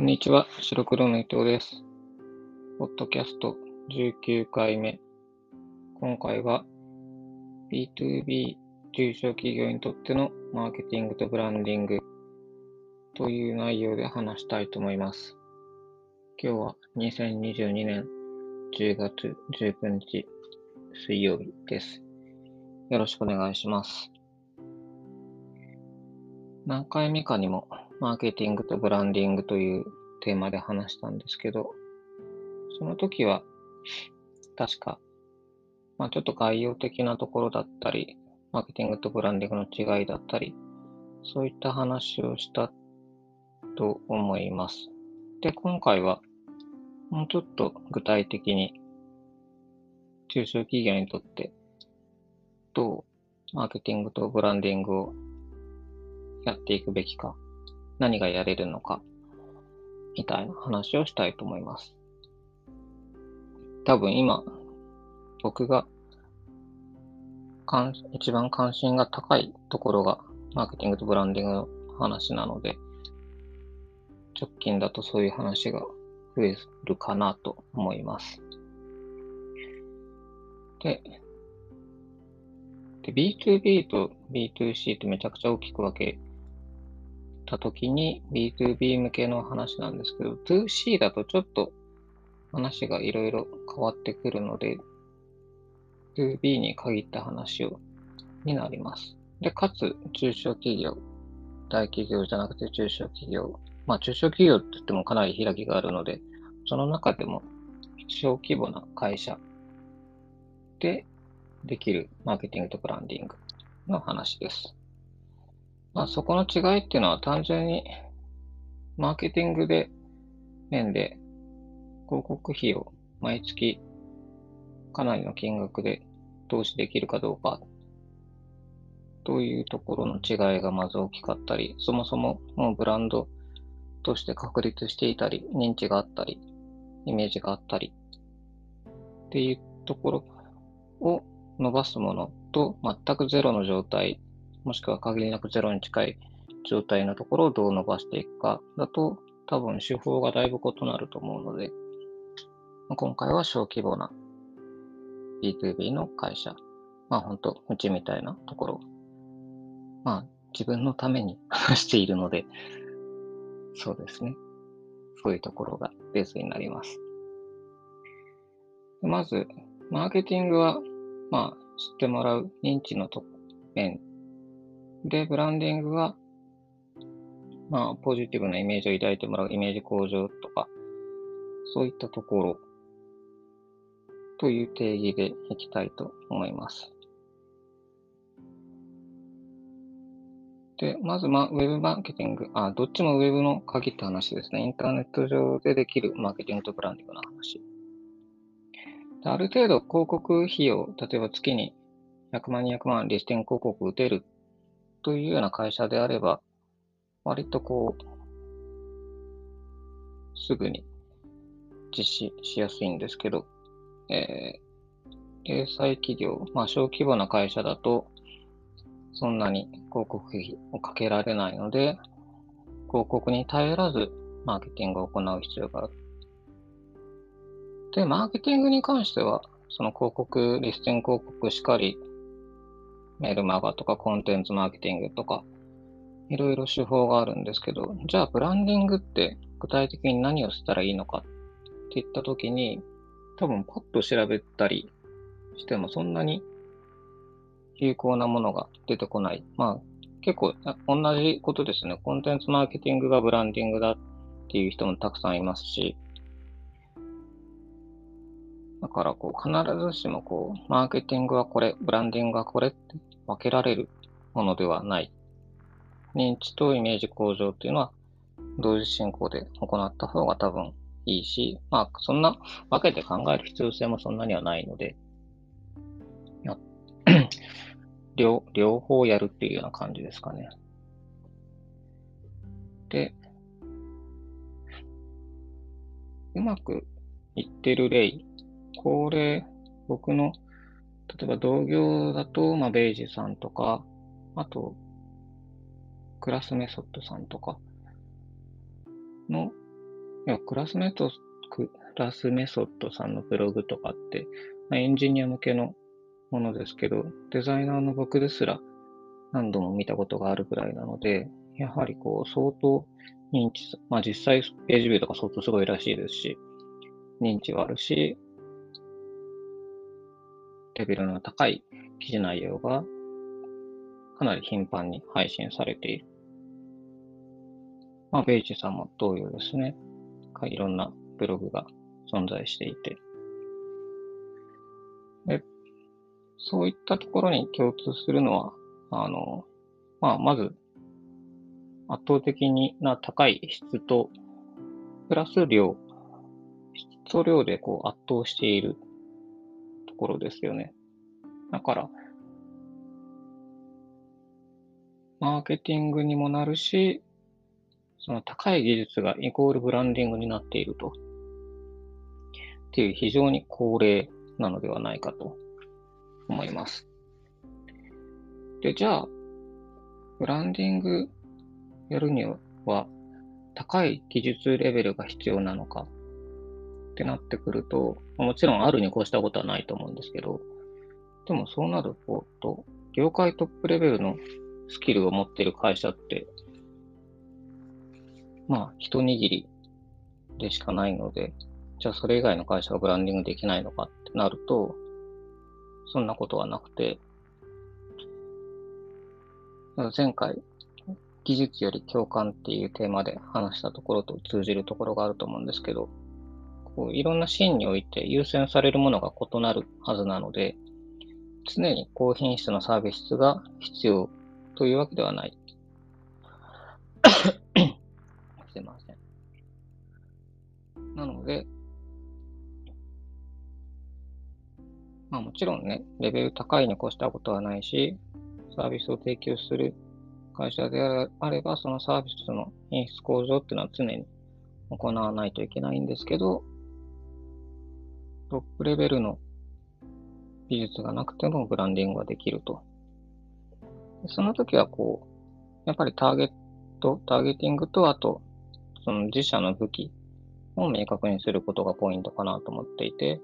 こんにちは、白黒の伊藤です。ポッドキャスト19回目。今回は B2B 中小企業にとってのマーケティングとブランディングという内容で話したいと思います。今日は2022年10月19日水曜日です。よろしくお願いします。何回目かにもマーケティングとブランディングというテーマで話したんですけど、その時は確か、まあちょっと概要的なところだったり、マーケティングとブランディングの違いだったり、そういった話をしたと思います。で、今回はもうちょっと具体的に中小企業にとってどうマーケティングとブランディングをやっていくべきか、何がやれるのか、みたいな話をしたいと思います。多分今、僕が一番関心が高いところがマーケティングとブランディングの話なので、直近だとそういう話が増えるかなと思います。で、で B2B と B2C ってめちゃくちゃ大きく分けたときに B2B 向けの話なんですけど、2C だとちょっと話がいろいろ変わってくるので、2B に限った話をになります。で、かつ、中小企業、大企業じゃなくて中小企業、まあ中小企業って言ってもかなり開きがあるので、その中でも小規模な会社でできるマーケティングとブランディングの話です。まあ、そこの違いっていうのは単純にマーケティングで面で広告費を毎月かなりの金額で投資できるかどうかというところの違いがまず大きかったり、そもそももうブランドとして確立していたり、認知があったり、イメージがあったりっていうところを伸ばすものと全くゼロの状態もしくは限りなくゼロに近い状態のところをどう伸ばしていくかだと、多分手法がだいぶ異なると思うので、今回は小規模な B2B の会社、まあ本当、うちみたいなところ、まあ自分のために 話しているので、そうですね。そういうところがベースになります。まず、マーケティングは、まあ知ってもらう認知のと面で、ブランディングは、まあ、ポジティブなイメージを抱いてもらうイメージ向上とか、そういったところという定義でいきたいと思います。で、まず、まあ、ウェブマーケティング、あ、どっちもウェブの限った話ですね。インターネット上でできるマーケティングとブランディングの話。である程度広告費用、例えば月に100万、200万リスティング広告打てるというような会社であれば、割とこう、すぐに実施しやすいんですけど、えー、零細企業、まあ小規模な会社だと、そんなに広告費をかけられないので、広告に頼らずマーケティングを行う必要がある。で、マーケティングに関しては、その広告、リスティング広告しかり、メルマガとかコンテンツマーケティングとか、いろいろ手法があるんですけど、じゃあブランディングって具体的に何をしたらいいのかって言ったときに、多分パッと調べたりしてもそんなに有効なものが出てこない。まあ結構同じことですね。コンテンツマーケティングがブランディングだっていう人もたくさんいますし、だからこう必ずしもこう、マーケティングはこれ、ブランディングはこれって分けられるものではない。認知とイメージ向上っていうのは同時進行で行った方が多分いいし、まあそんな分けて考える必要性もそんなにはないので、両両方やるっていうような感じですかね。で、うまくいってる例これ、僕の、例えば同業だと、まあ、ベイジさんとか、あと、クラスメソッドさんとかのいや、クラスメト、クラスメソッドさんのブログとかって、まあ、エンジニア向けのものですけど、デザイナーの僕ですら何度も見たことがあるぐらいなので、やはりこう、相当認知、まあ実際ページビューとか相当すごいらしいですし、認知はあるし、レベルの高い記事内容がかなり頻繁に配信されている。まあ、ベイチさんも同様ですね。いろんなブログが存在していて。で、そういったところに共通するのは、あの、まあ、まず、圧倒的にな高い質と、プラス量、質と量でこう圧倒しているころですよね。だから、マーケティングにもなるし、その高い技術がイコールブランディングになっていると。っていう非常に高齢なのではないかと思います。で、じゃあ、ブランディングやるには高い技術レベルが必要なのかってなってくると、もちろんあるに越したことはないと思うんですけど、でもそうなると、業界トップレベルのスキルを持ってる会社って、まあ、一握りでしかないので、じゃあそれ以外の会社がブランディングできないのかってなると、そんなことはなくて、前回、技術より共感っていうテーマで話したところと通じるところがあると思うんですけど、こういろんなシーンにおいて優先されるものが異なるはずなので、常に高品質のサービスが必要というわけではない。すいません。なので、まあもちろんね、レベル高いに越したことはないし、サービスを提供する会社であれば、そのサービスの品質向上っていうのは常に行わないといけないんですけど、トップレベルの技術がなくてもブランディングができると。その時はこう、やっぱりターゲット、ターゲティングと、あと、その自社の武器を明確にすることがポイントかなと思っていて、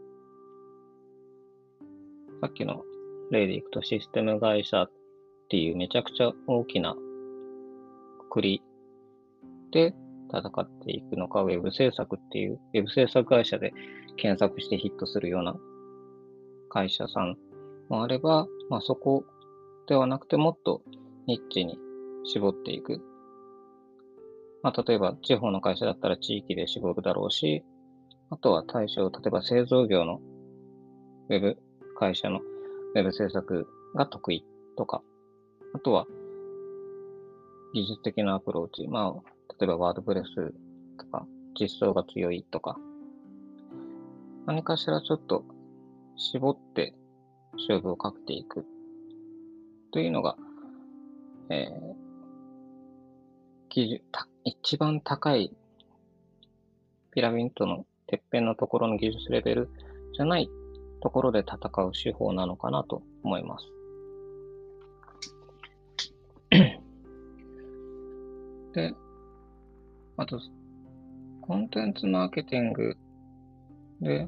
さっきの例でいくとシステム会社っていうめちゃくちゃ大きなくりで戦っていくのか、ウェブ制作っていう、ウェブ制作会社で検索してヒットするような会社さんもあれば、まあ、そこではなくてもっとニッチに絞っていく。まあ、例えば地方の会社だったら地域で絞るだろうし、あとは対象、例えば製造業のウェブ会社のウェブ制作が得意とか、あとは技術的なアプローチ、まあ、例えばワードプレスとか実装が強いとか、何かしらちょっと絞って勝負をかけていくというのが、えー、基準一番高いピラミッドのてっぺんのところの技術レベルじゃないところで戦う手法なのかなと思います。で、あと、コンテンツマーケティングで、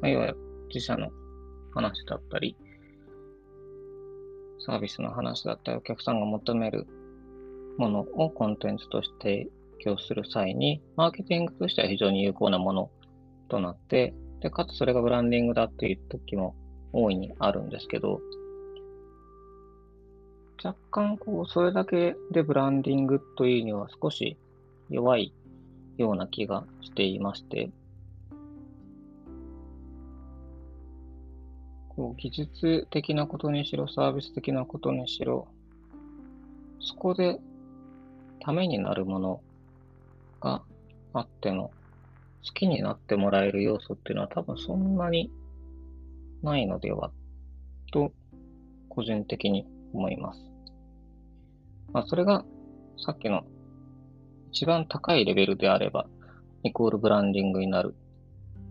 まあ、いわゆる自社の話だったり、サービスの話だったり、お客さんが求めるものをコンテンツとして提供する際に、マーケティングとしては非常に有効なものとなって、で、かつそれがブランディングだっていう時も大いにあるんですけど、若干こう、それだけでブランディングというには少し弱いような気がしていまして、こう技術的なことにしろ、サービス的なことにしろ、そこでためになるものがあっても、好きになってもらえる要素っていうのは多分そんなにないのではと、個人的に思います。まあ、それがさっきの一番高いレベルであれば、イコールブランディングになる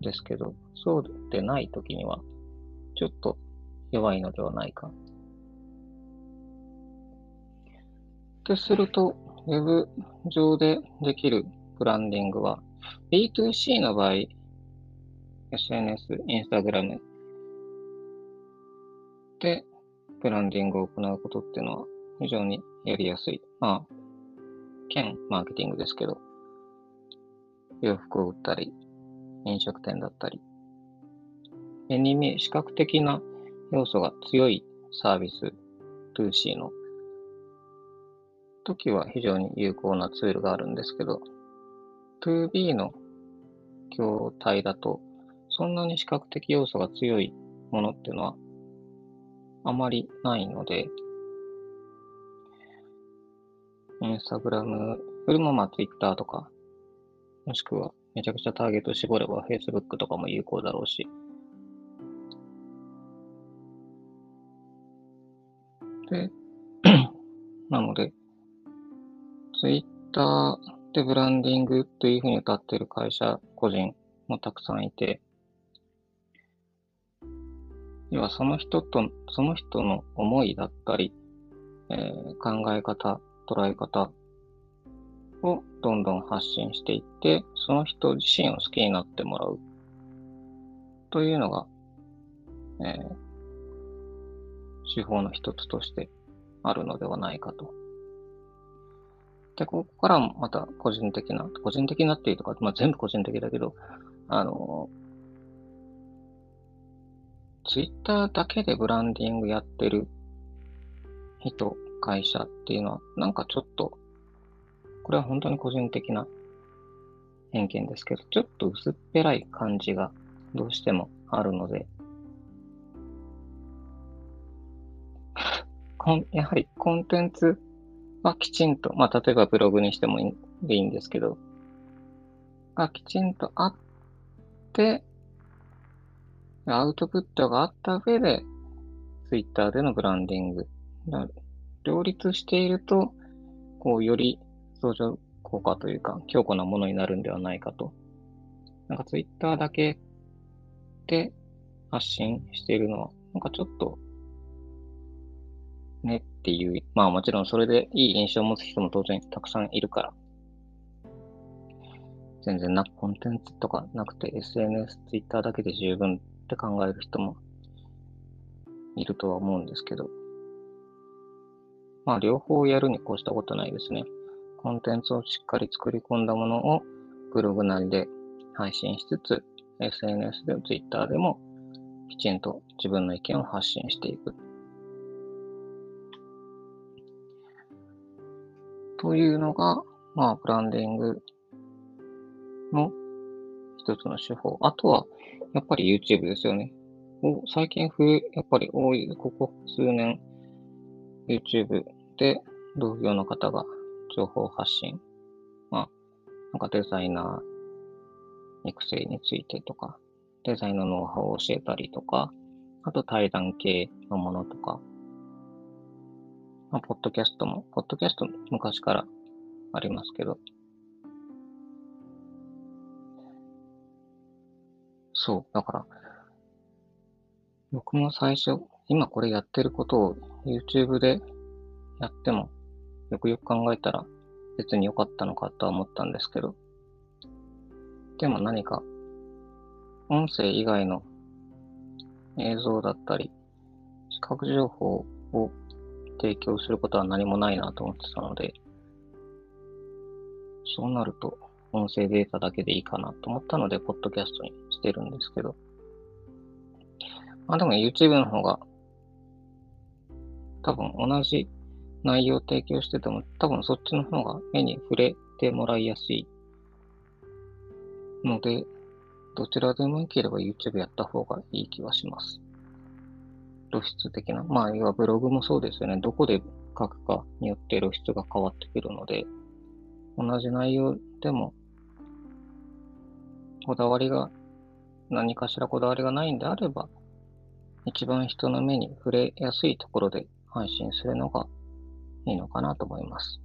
んですけど、そうでないときには、ちょっと弱いのではないか。ってすると、ウェブ上でできるブランディングは、B2C の場合、SNS、インスタグラムでブランディングを行うことっていうのは非常にやりやすい。まあ、兼マーケティングですけど、洋服を売ったり、飲食店だったり、目に見え、視覚的な要素が強いサービス、2C の時は非常に有効なツールがあるんですけど、2B の筐体だと、そんなに視覚的要素が強いものっていうのはあまりないので、ンスタグラムよりもまあ Twitter とか、もしくはめちゃくちゃターゲット絞れば Facebook とかも有効だろうし。で、なので、Twitter でブランディングというふうに歌ってる会社、個人もたくさんいて、要はその人と、その人の思いだったり、えー、考え方、捉え方をどんどん発信していって、その人自身を好きになってもらうというのが、えー、手法の一つとしてあるのではないかと。で、ここからもまた個人的な、個人的なっていうとか、まあ、全部個人的だけど、あの、ツイッターだけでブランディングやってる人、会社っていうのは、なんかちょっと、これは本当に個人的な偏見ですけど、ちょっと薄っぺらい感じがどうしてもあるので、やはりコンテンツはきちんと、まあ、例えばブログにしてもいいんですけど、がきちんとあって、アウトプットがあった上で、ツイッターでのブランディング。両立していると、こう、より相乗効果というか、強固なものになるんではないかと。なんかツイッターだけで発信しているのは、なんかちょっと、ねっていう、まあもちろんそれでいい印象を持つ人も当然たくさんいるから、全然な、コンテンツとかなくて SNS、ツイッターだけで十分って考える人もいるとは思うんですけど、まあ両方やるに越したことないですね。コンテンツをしっかり作り込んだものをブログなりで配信しつつ、SNS で Twitter でもきちんと自分の意見を発信していく。というのが、まあ、ブランディングの一つの手法。あとは、やっぱり YouTube ですよね。最近増え、やっぱり多い、ここ数年、YouTube 同業の方が情報発信。まあ、なんかデザイナー育成についてとか、デザインのノウハウを教えたりとか、あと対談系のものとか、まあ、ポッドキャストも、ポッドキャストも昔からありますけど、そう、だから、僕も最初、今これやってることを YouTube でやっても、よくよく考えたら別に良かったのかとは思ったんですけど、でも何か、音声以外の映像だったり、視覚情報を提供することは何もないなと思ってたので、そうなると、音声データだけでいいかなと思ったので、ポッドキャストにしてるんですけど。まあでも YouTube の方が、多分同じ内容を提供してても、多分そっちの方が目に触れてもらいやすいので、どちらでも良ければ YouTube やった方がいい気はします。露出的な。まあ、要はブログもそうですよね。どこで書くかによって露出が変わってくるので、同じ内容でも、こだわりが、何かしらこだわりがないんであれば、一番人の目に触れやすいところで配信するのがいいのかなと思います。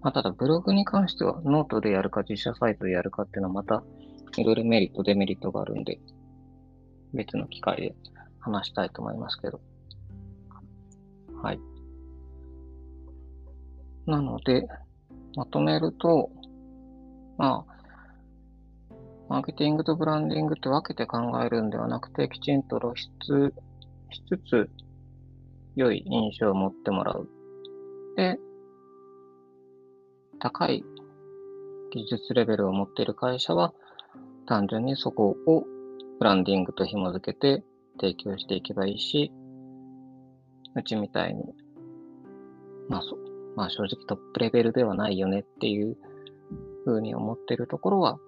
まあ、ただ、ブログに関しては、ノートでやるか自社サイトでやるかっていうのはまた、いろいろメリット、デメリットがあるんで、別の機会で話したいと思いますけど。はい。なので、まとめると、まあ、マーケティングとブランディングって分けて考えるんではなくて、きちんと露出しつつ、良い印象を持ってもらう。で、高い技術レベルを持っている会社は、単純にそこをブランディングと紐付けて提供していけばいいし、うちみたいに、まあそ、まあ正直トップレベルではないよねっていう風に思ってるところは、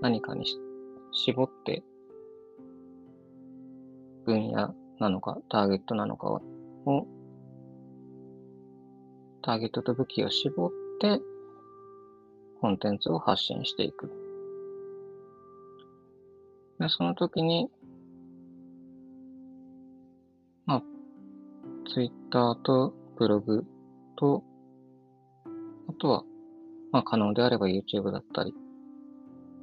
何かにし絞って分野なのか、ターゲットなのかを、ターゲットと武器を絞って、コンテンツを発信していく。で、その時に、まあ、ツイッターとブログと、あとは、まあ、可能であれば YouTube だったり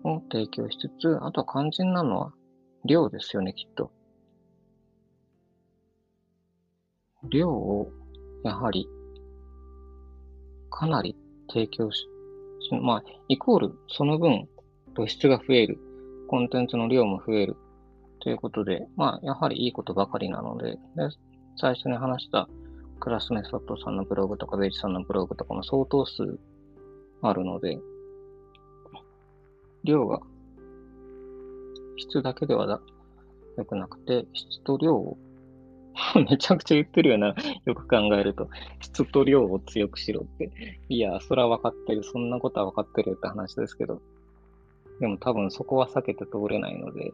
を提供しつつ、あとは肝心なのは量ですよね、きっと。量を、やはり、かなり提供し、まあ、イコール、その分、露出が増える。コンテンツの量も増える。ということで、まあ、やはりいいことばかりなので、で最初に話したクラスメソッドさんのブログとか、ベイチさんのブログとかも相当数あるので、量が質だけでは良くなくて、質と量を めちゃくちゃ言ってるよな。よく考えると。質と量を強くしろって。いや、それは分かってる。そんなことは分かってるって話ですけど。でも多分そこは避けて通れないので、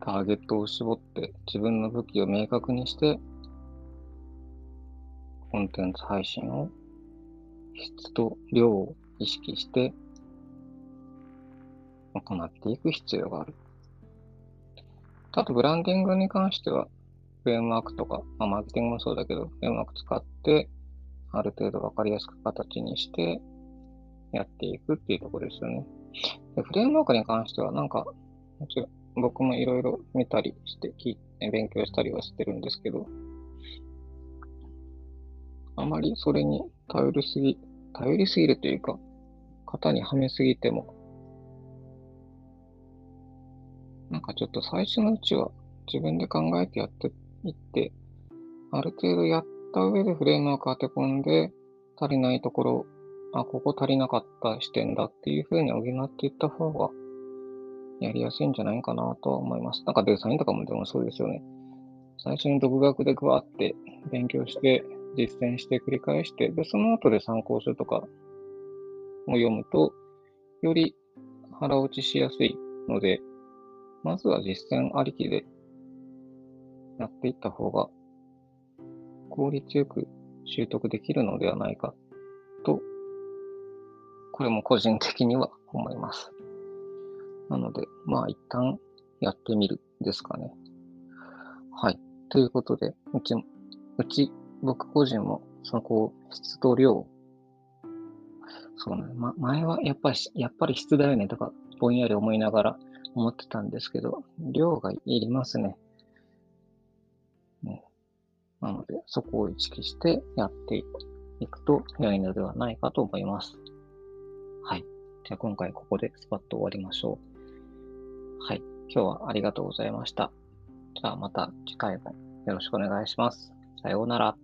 ターゲットを絞って自分の武器を明確にして、コンテンツ配信を質と量を意識して行っていく必要がある。あと、ブランディングに関しては、フレームワークとか、まあ、マーケティングもそうだけど、フレームワーク使って、ある程度わかりやすく形にして、やっていくっていうところですよね。でフレームワークに関しては、なんか、もちろん僕もいろいろ見たりして、聞いて、勉強したりはしてるんですけど、あまりそれに頼りすぎ、頼りすぎるというか、型にはめすぎてもなんかちょっと最初のうちは自分で考えてやっていって、ある程度やった上でフレームワーク当て込んで、足りないところ、あ、ここ足りなかった視点だっていう風に補っていった方が、やりやすいんじゃないかなとは思います。なんかデザインとかもでもそうですよね。最初に独学でグワって勉強して、実践して繰り返して、で、その後で参考書とかを読むと、より腹落ちしやすいので、まずは実践ありきでやっていった方が効率よく習得できるのではないかと、これも個人的には思います。なので、まあ一旦やってみるですかね。はい。ということで、うち、うち、僕個人も、そのこう、質と量、そうね、ま、前はやっぱり、やっぱり質だよねとか、ぼんやり思いながら、思ってたんですけど、量がいりますね。なので、そこを意識してやっていくと良いのではないかと思います。はい。じゃあ今回ここでスパッと終わりましょう。はい。今日はありがとうございました。じゃあまた次回もよろしくお願いします。さようなら。